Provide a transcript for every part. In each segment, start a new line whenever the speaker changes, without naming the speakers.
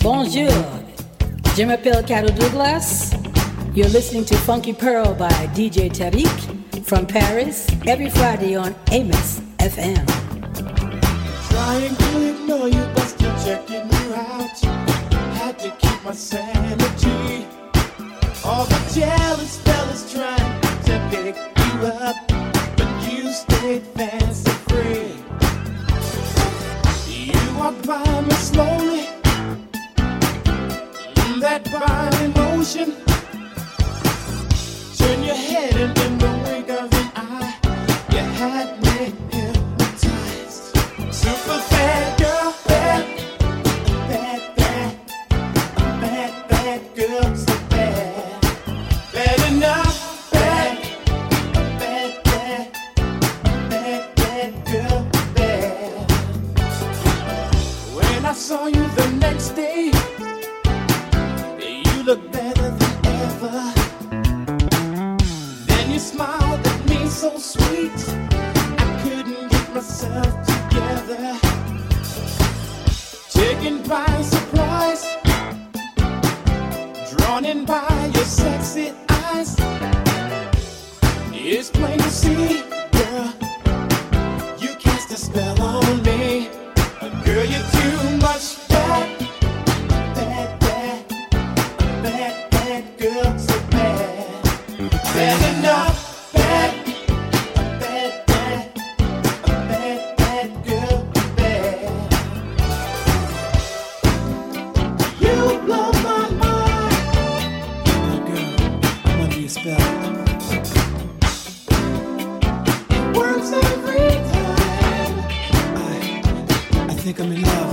Bonjour, je m'appelle Carol Douglas. You're listening to Funky Pearl by DJ Tarek from Paris every Friday on Amos FM.
Trying to ignore you, but still checking you out. Had to keep my sanity. All the jealous fellas trying to pick you up you stayed fancy free. You walked by me slowly, mm, that body motion. Turn your head and in the wink of an eye, you had me. making in.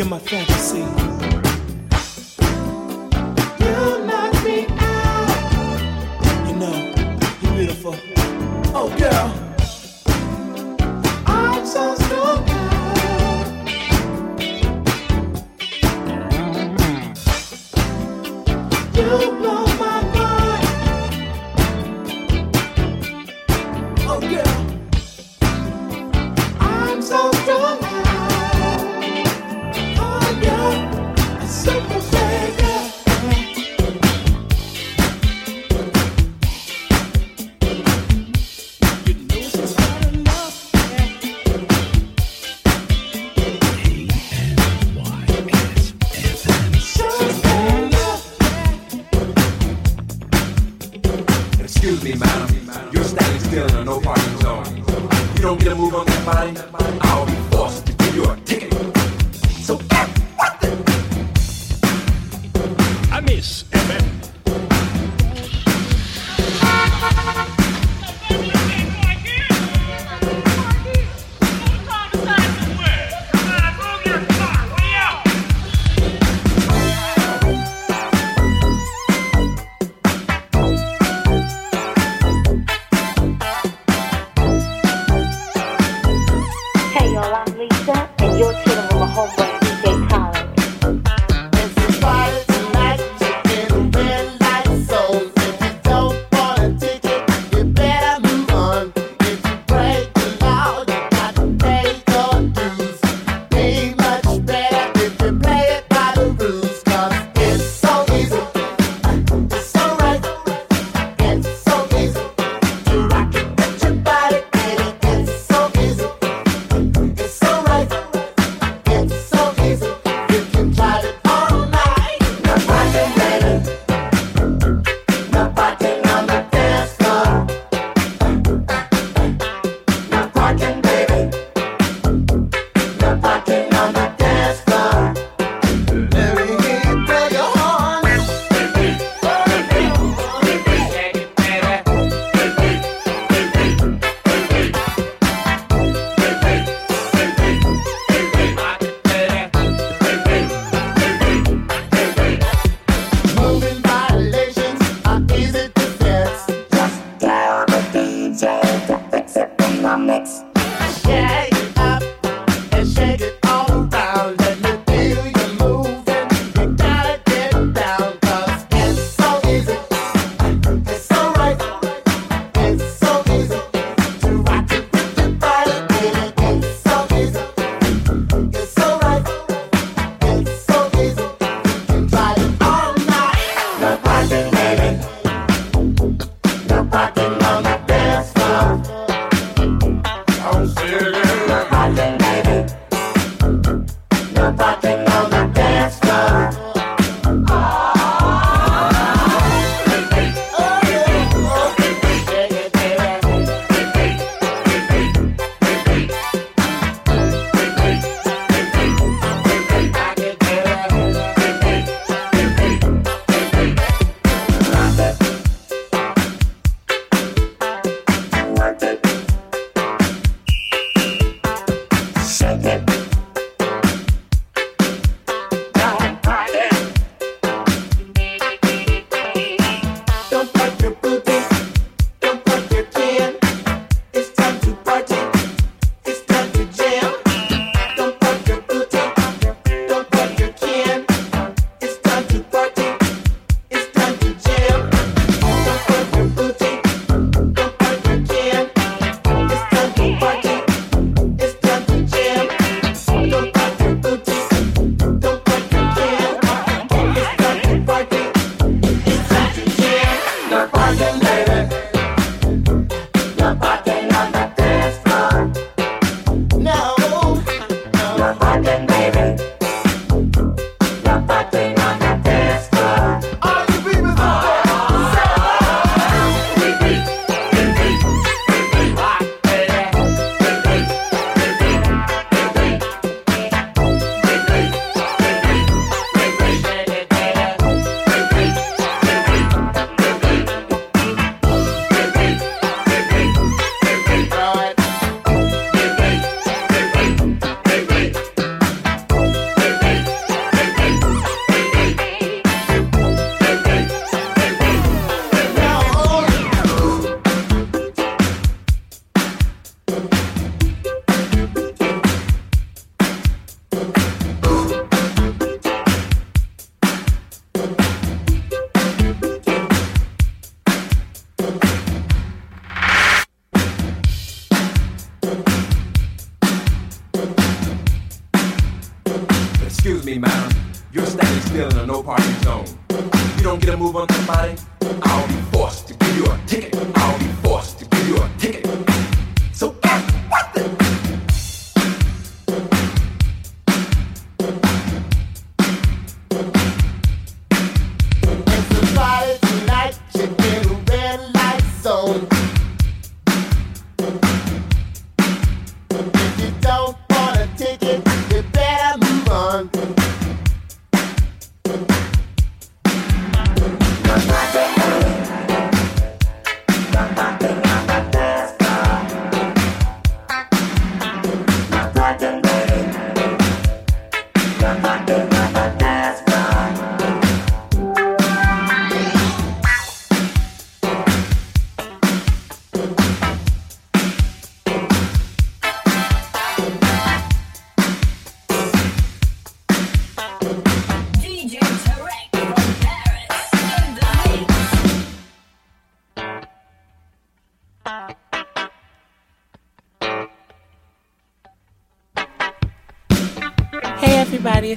You're my fantasy. You knock me out. You know, you're beautiful. Oh, girl.
still in a no parking zone. If you don't get a move on somebody, I'll be forced to give you a ticket. I'll be forced to
give you a ticket.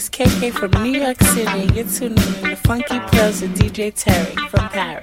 It's KK from New York City, you're tuning in to Funky Pearls with DJ Terry from Paris.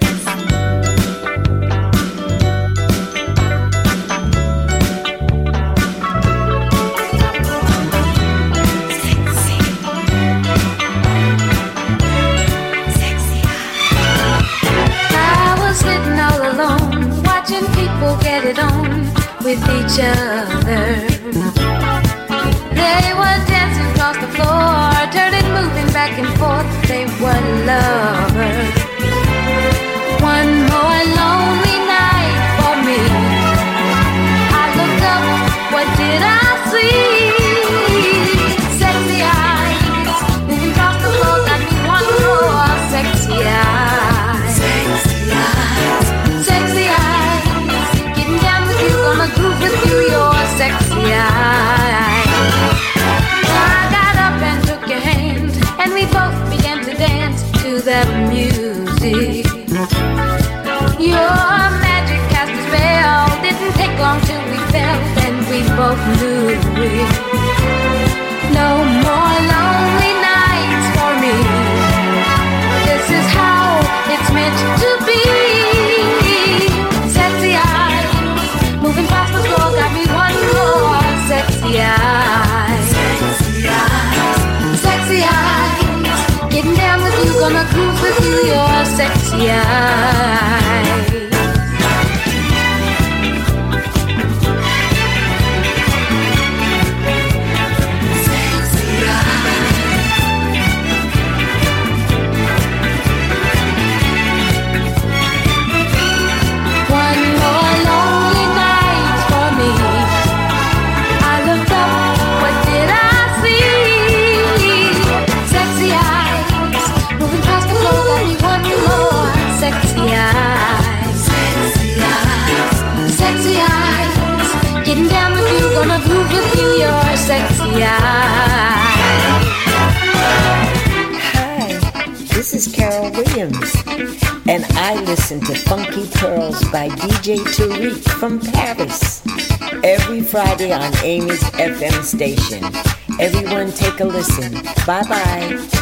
拜
拜。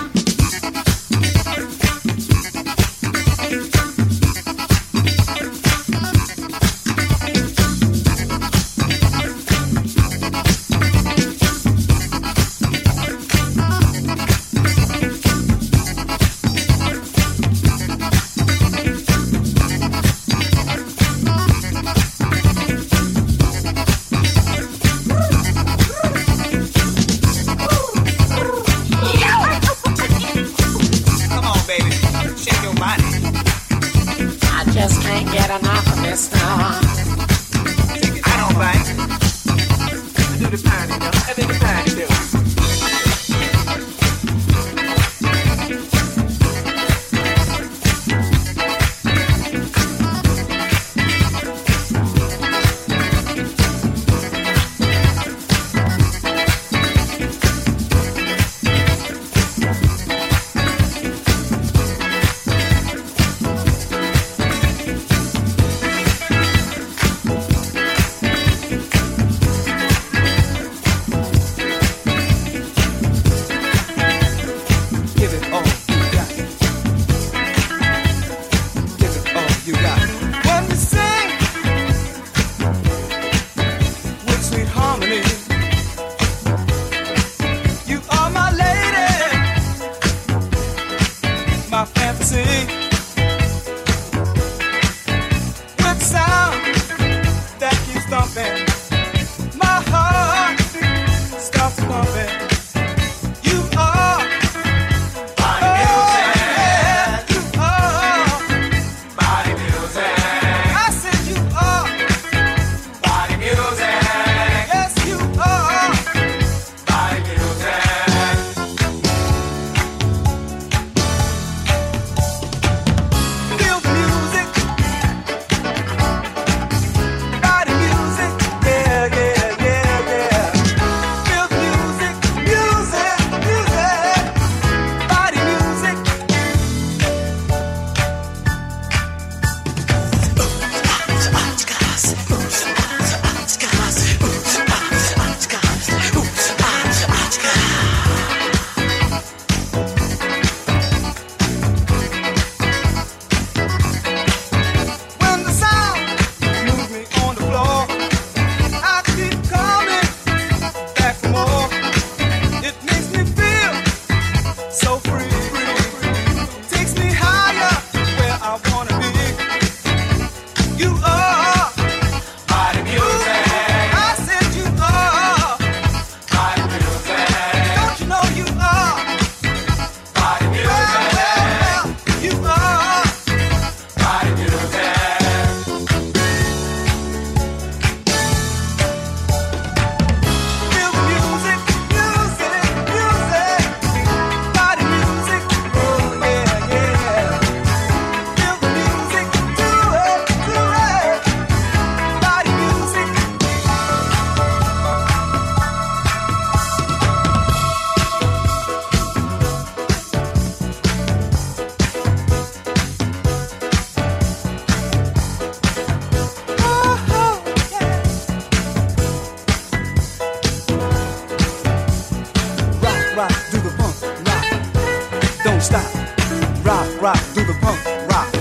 Don't
stop, rock, rock, do the punk rock.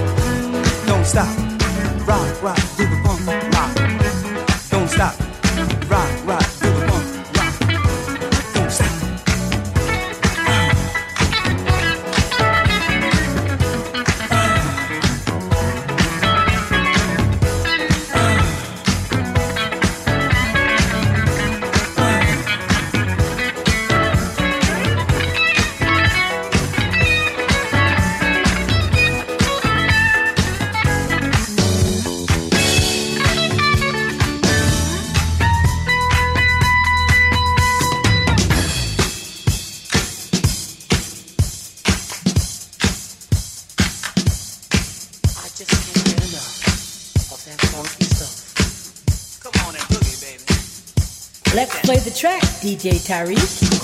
Don't stop, rock, rock, do the punk rock. Don't stop.
DJ
Tarek.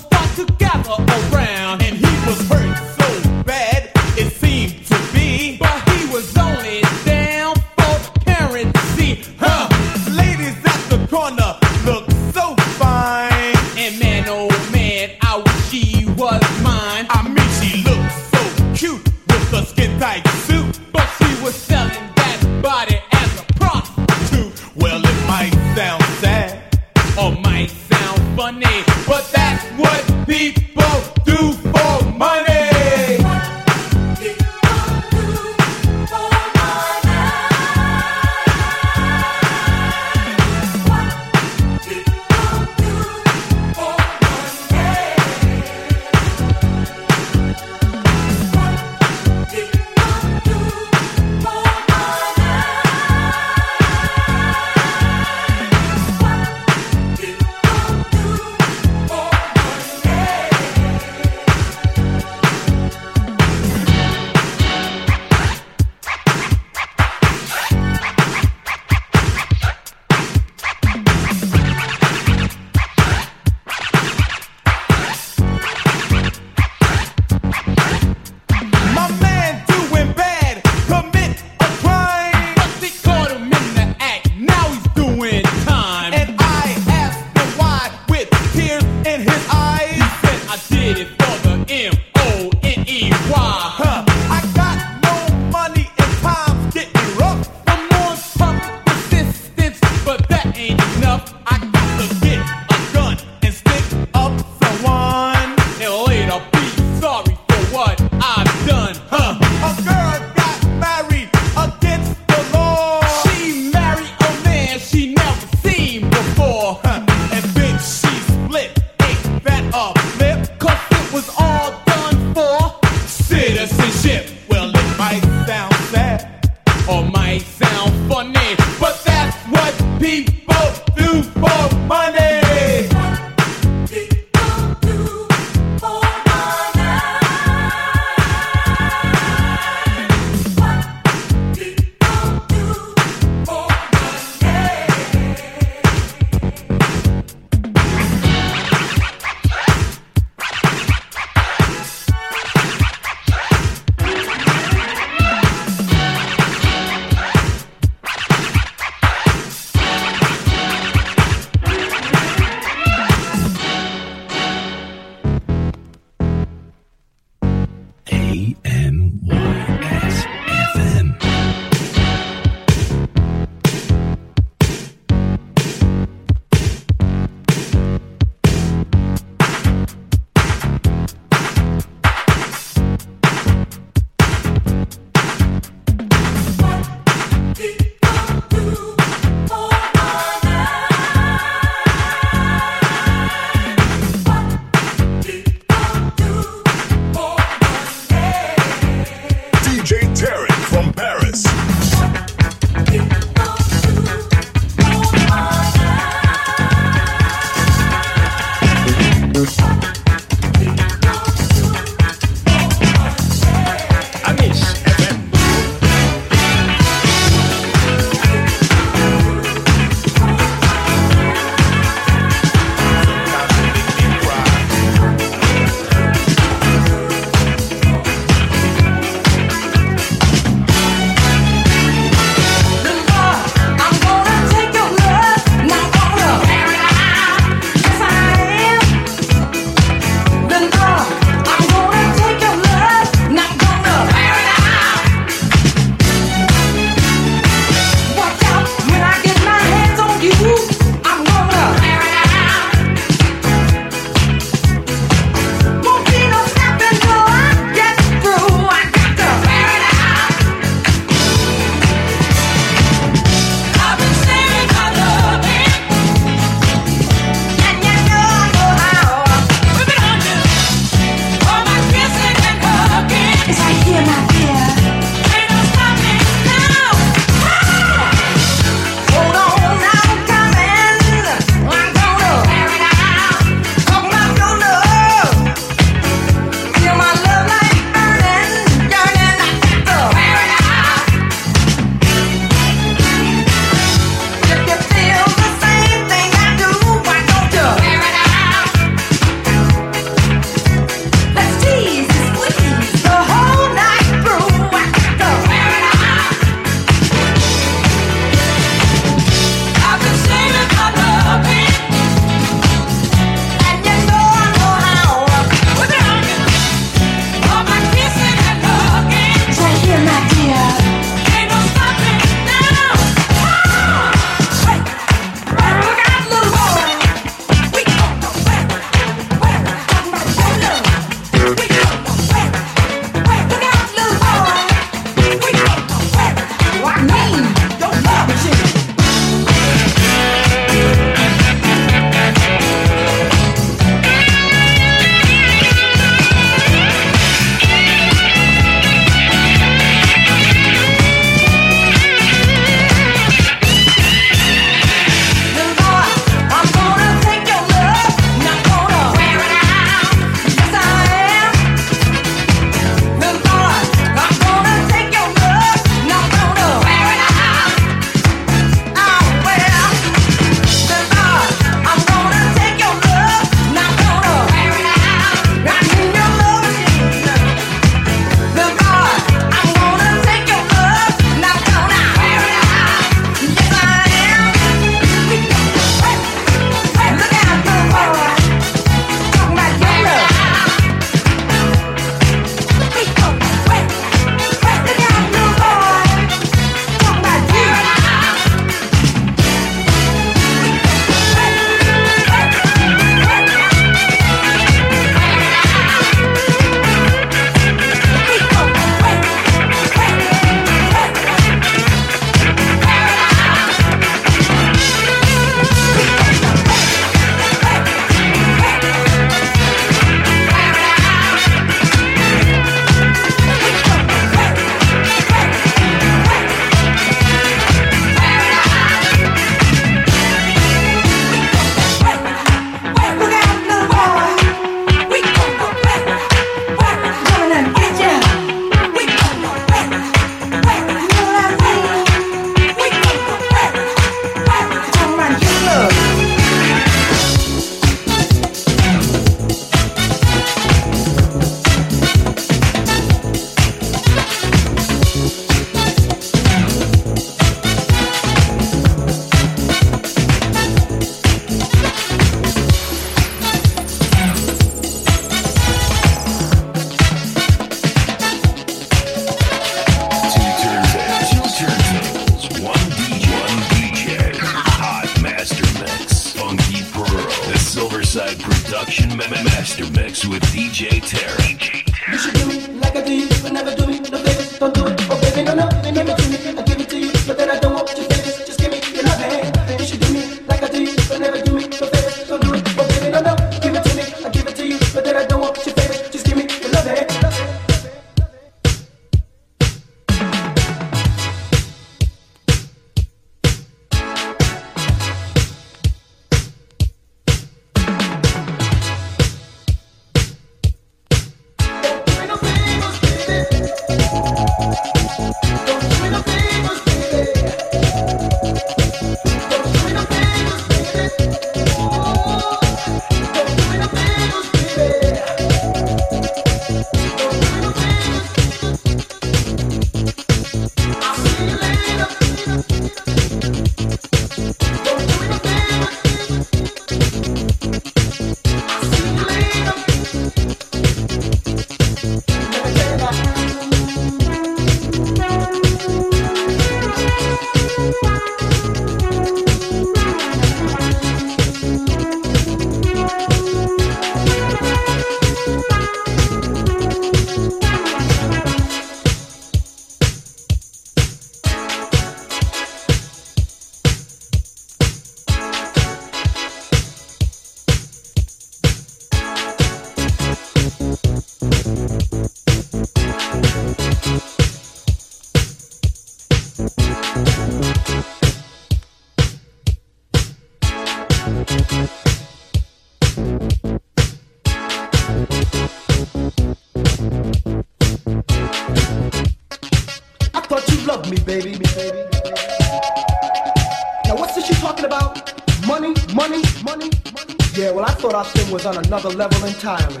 was
on another level entirely.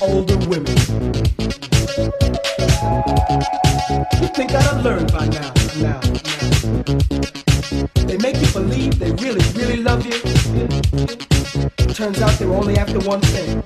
Older women. You think that I've learned by now, now, now. They make you believe they really, really love you. Turns out they were only after one thing.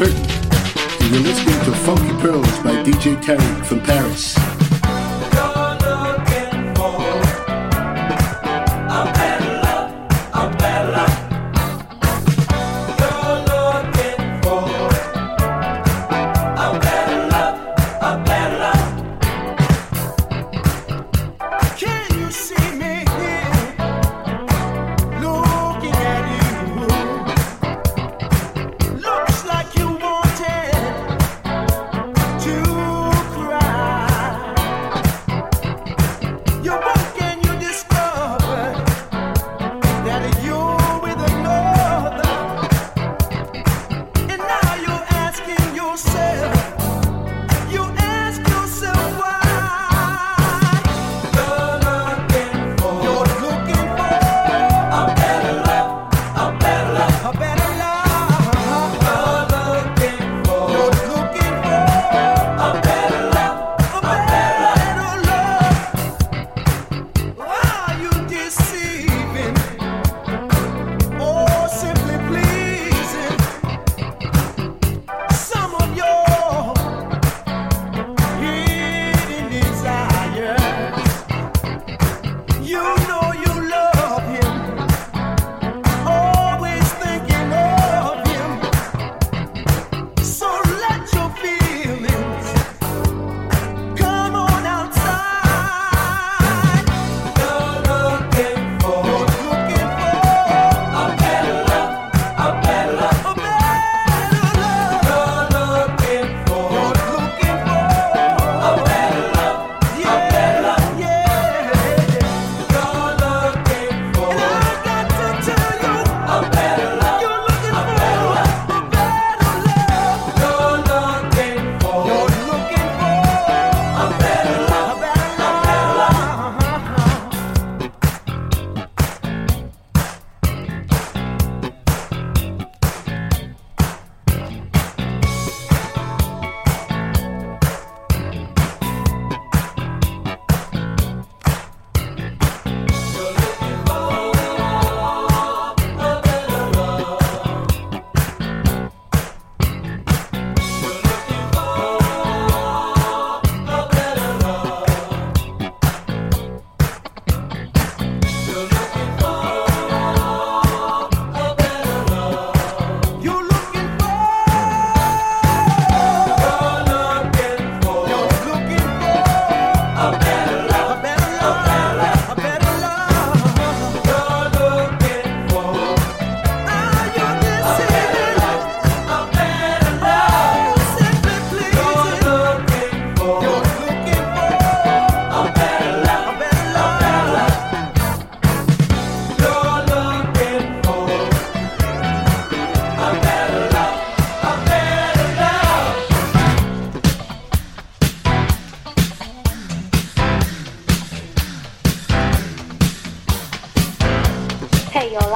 And you're listening to Funky Pearls by DJ Tarek from Paris.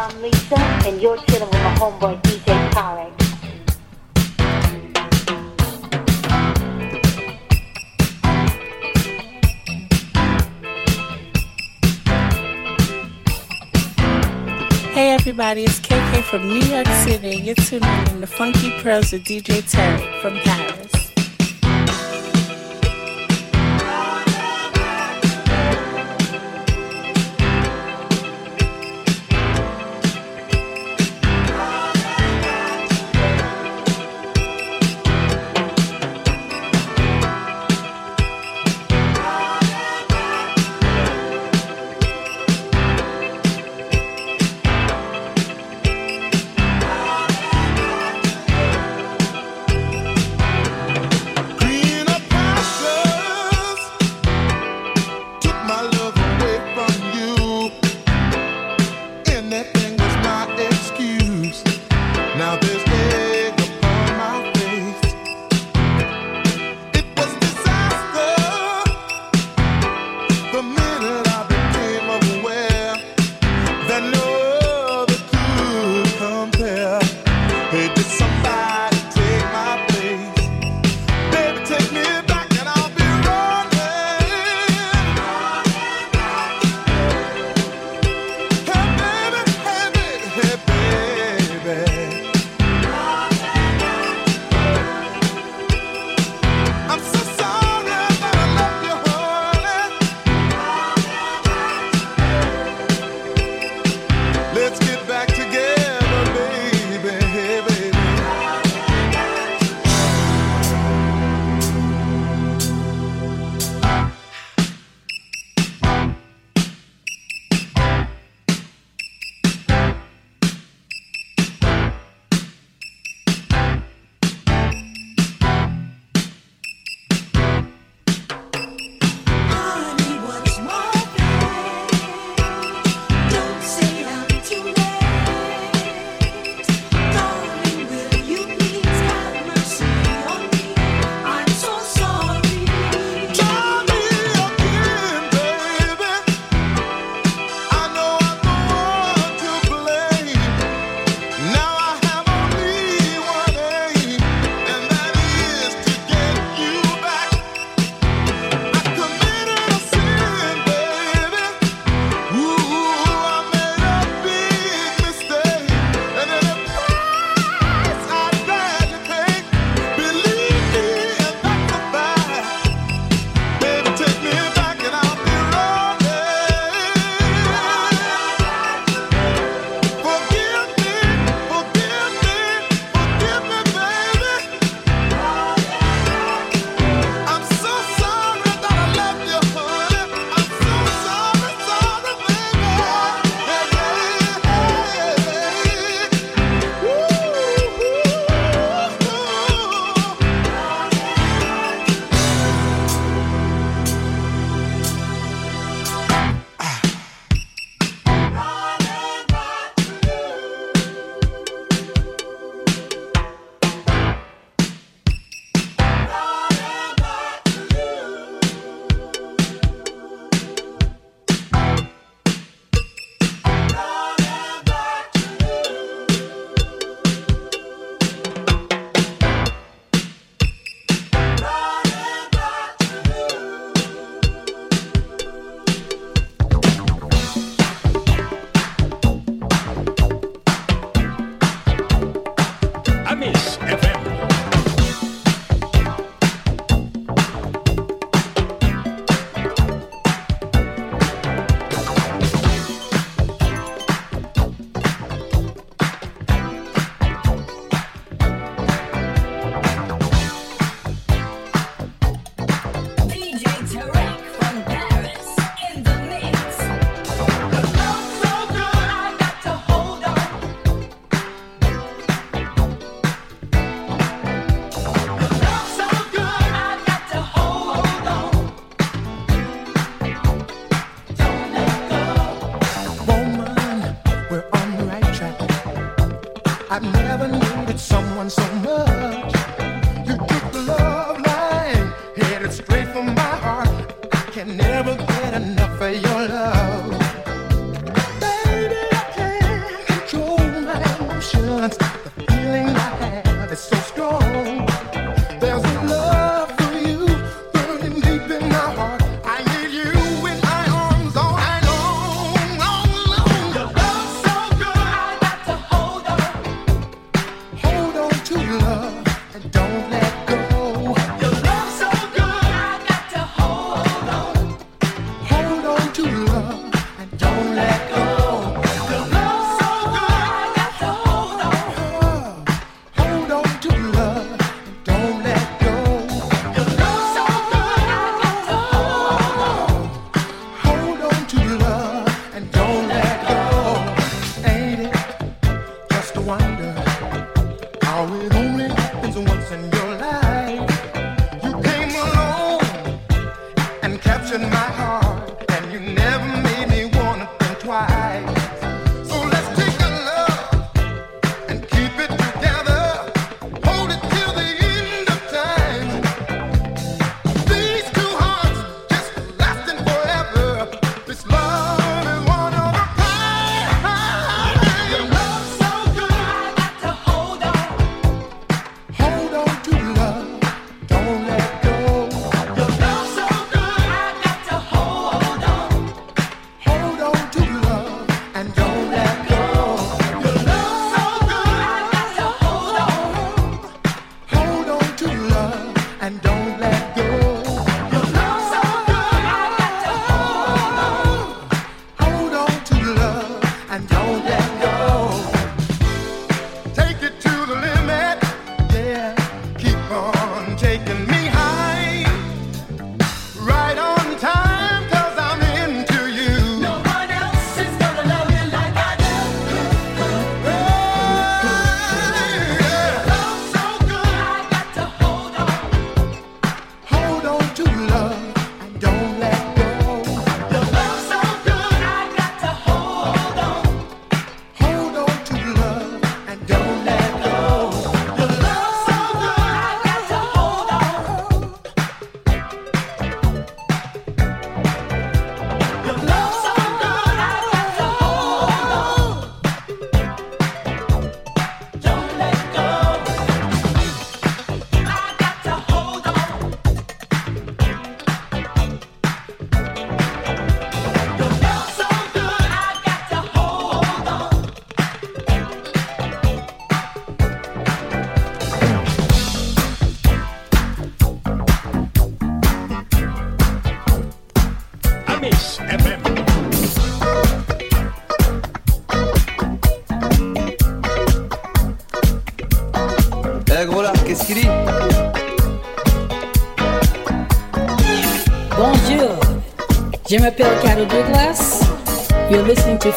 I'm Lisa, and you're chilling with my homeboy DJ Tarek.
Hey everybody, it's KK from New York City, you're tuning in the Funky Pearls with DJ
Tarek from Paris.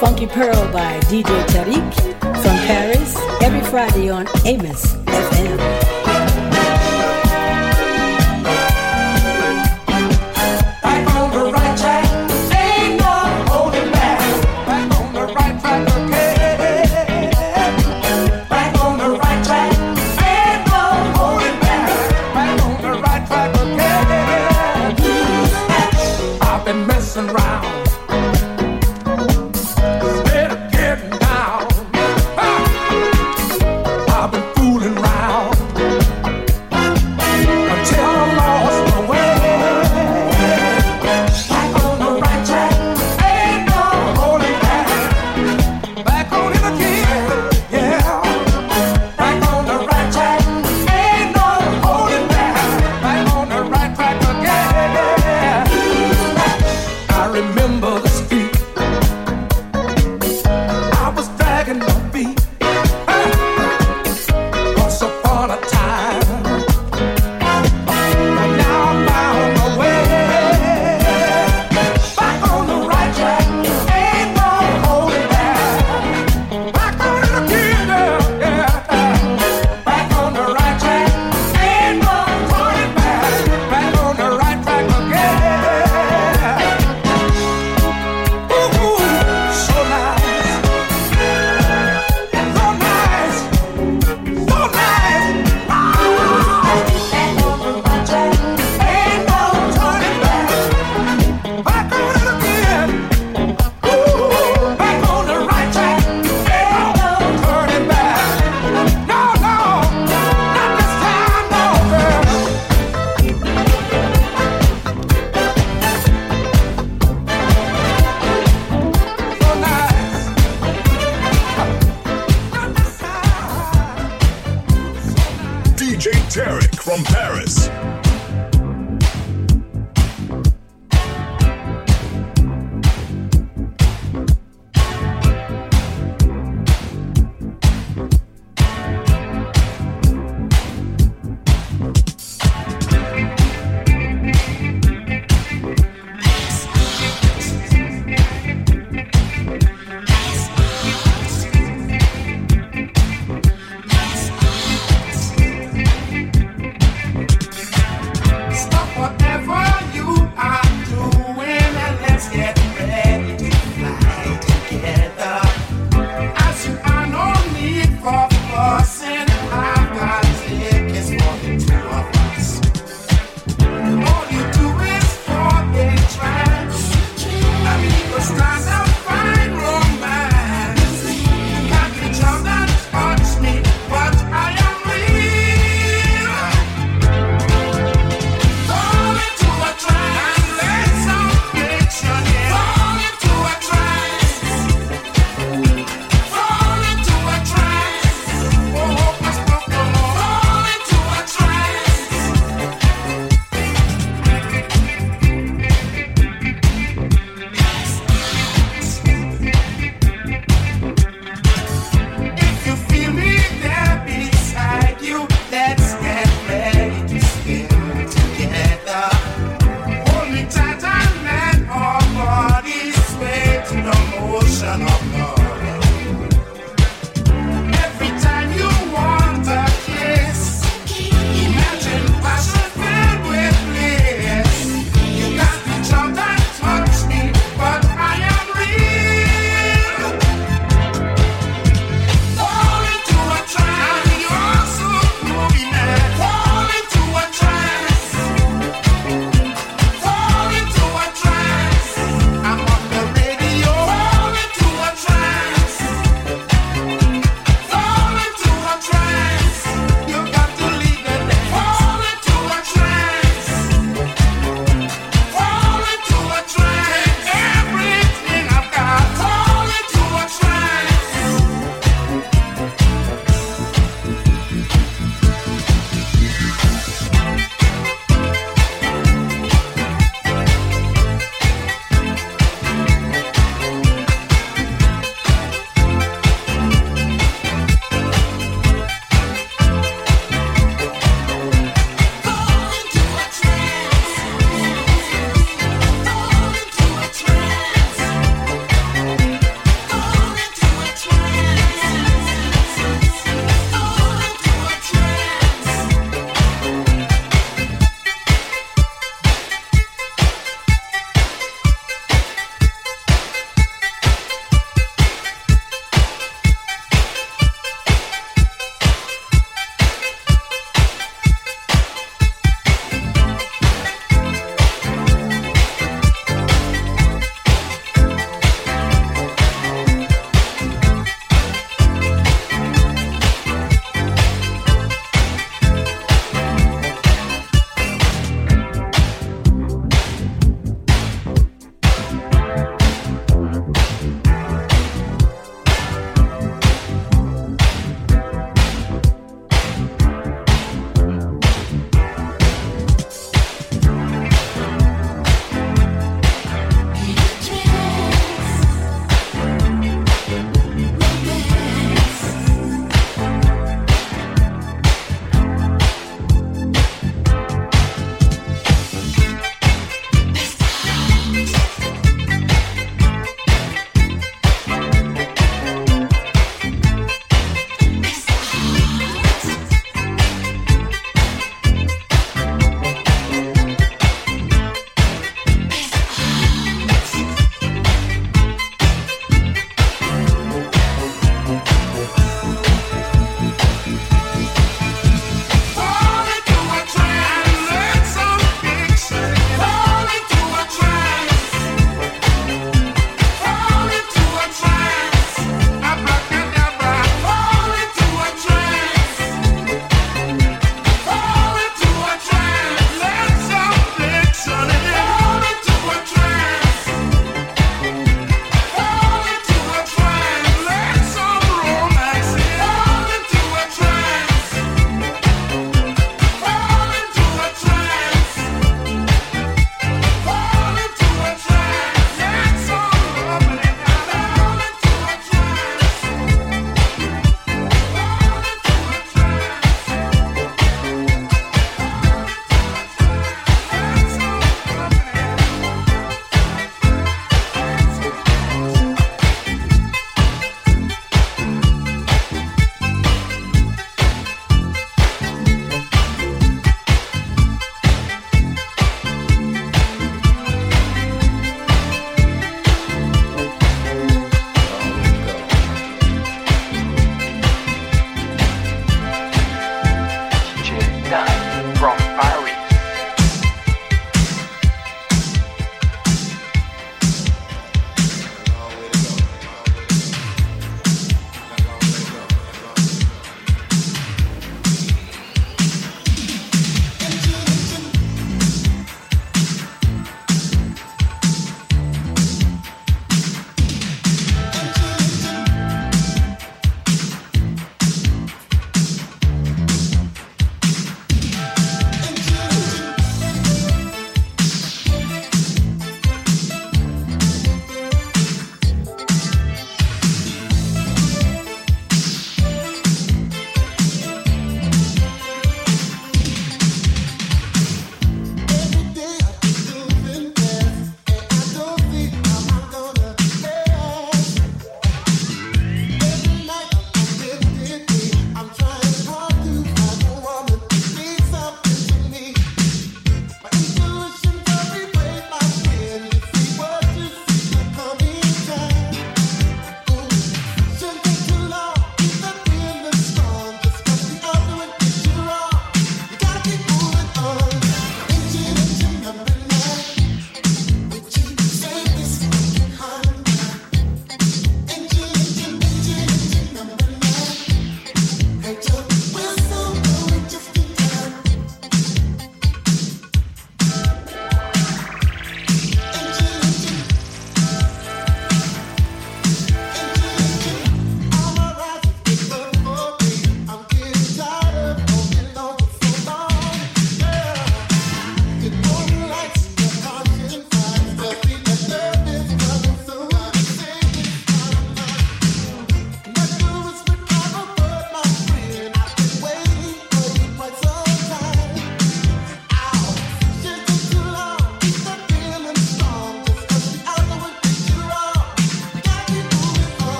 Funky Pearl by DJ Tarek from Paris every Friday on Amos.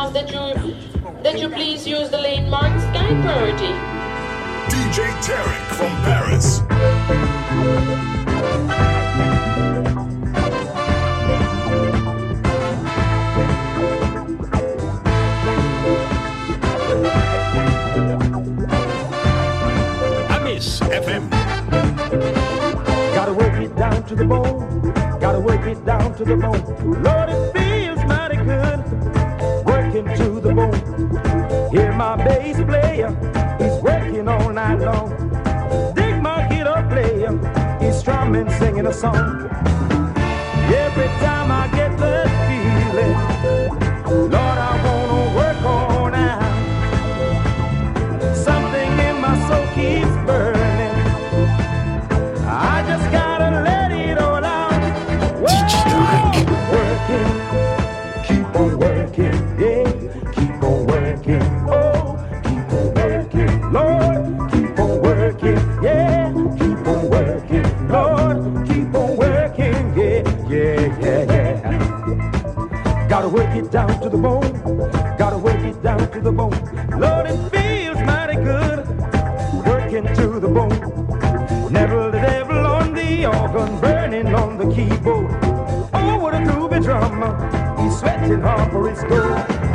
Ask that you that you please use the lane marked Sky Priority.
DJ Tarek from Paris.
Amis FM.
Gotta work it down to the bone. Gotta work it down to the bone. Lord, He's singing a song. Every time I get that feeling, Lord, down to the bone, gotta work it down to the bone. Lord, it feels mighty good, working to the bone. Never the devil on the organ, burning on the keyboard. Oh, what a groovy drummer, he's sweating hard for his goal.